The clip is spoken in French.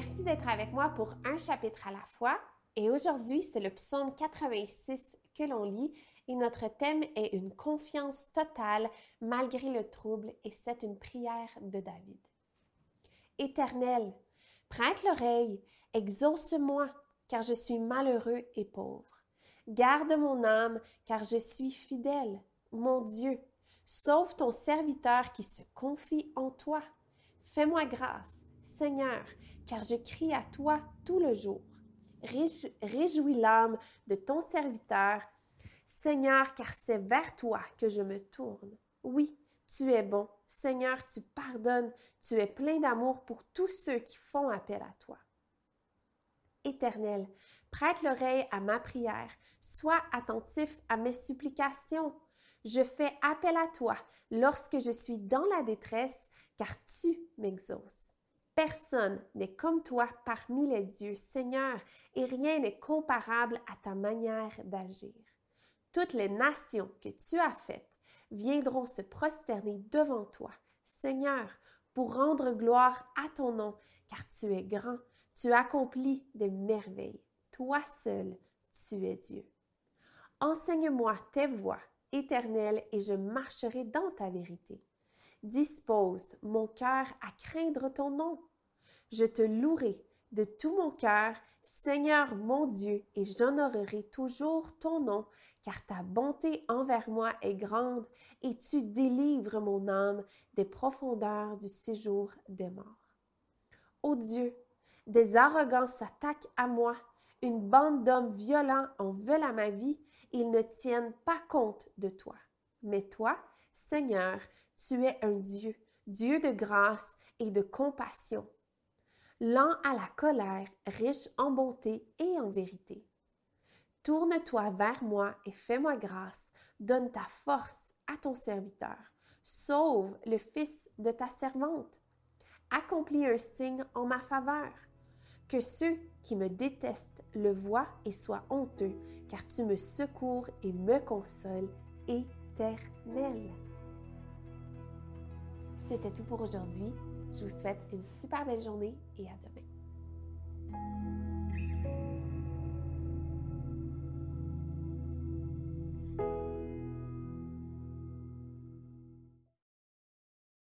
d'être avec moi pour un chapitre à la fois. Et aujourd'hui, c'est le psaume 86 que l'on lit et notre thème est une confiance totale malgré le trouble et c'est une prière de David. Éternel, prête l'oreille, exauce-moi car je suis malheureux et pauvre. Garde mon âme car je suis fidèle. Mon Dieu, sauve ton serviteur qui se confie en toi. Fais-moi grâce, Seigneur, car je crie à toi tout le jour. Réjouis l'âme de ton serviteur, Seigneur, car c'est vers toi que je me tourne. Oui, tu es bon. Seigneur, tu pardonnes. Tu es plein d'amour pour tous ceux qui font appel à toi. Éternel, prête l'oreille à ma prière. Sois attentif à mes supplications. Je fais appel à toi lorsque je suis dans la détresse, car tu m'exauces. Personne n'est comme toi parmi les dieux, Seigneur, et rien n'est comparable à ta manière d'agir. Toutes les nations que tu as faites viendront se prosterner devant toi, Seigneur, pour rendre gloire à ton nom, car tu es grand, tu accomplis des merveilles. Toi seul, tu es Dieu. Enseigne-moi tes voies, éternelles, et je marcherai dans ta vérité. Dispose mon cœur à craindre ton nom. Je te louerai de tout mon cœur, Seigneur mon Dieu, et j'honorerai toujours ton nom, car ta bonté envers moi est grande, et tu délivres mon âme des profondeurs du séjour des morts. Ô Dieu, des arrogants s'attaquent à moi, une bande d'hommes violents en veulent à ma vie, ils ne tiennent pas compte de toi. Mais toi, Seigneur, tu es un Dieu, Dieu de grâce et de compassion, lent à la colère, riche en bonté et en vérité. Tourne-toi vers moi et fais-moi grâce, donne ta force à ton serviteur, sauve le fils de ta servante, accomplis un signe en ma faveur. Que ceux qui me détestent le voient et soient honteux, car tu me secours et me consoles, éternel. C'était tout pour aujourd'hui. Je vous souhaite une super belle journée et à demain.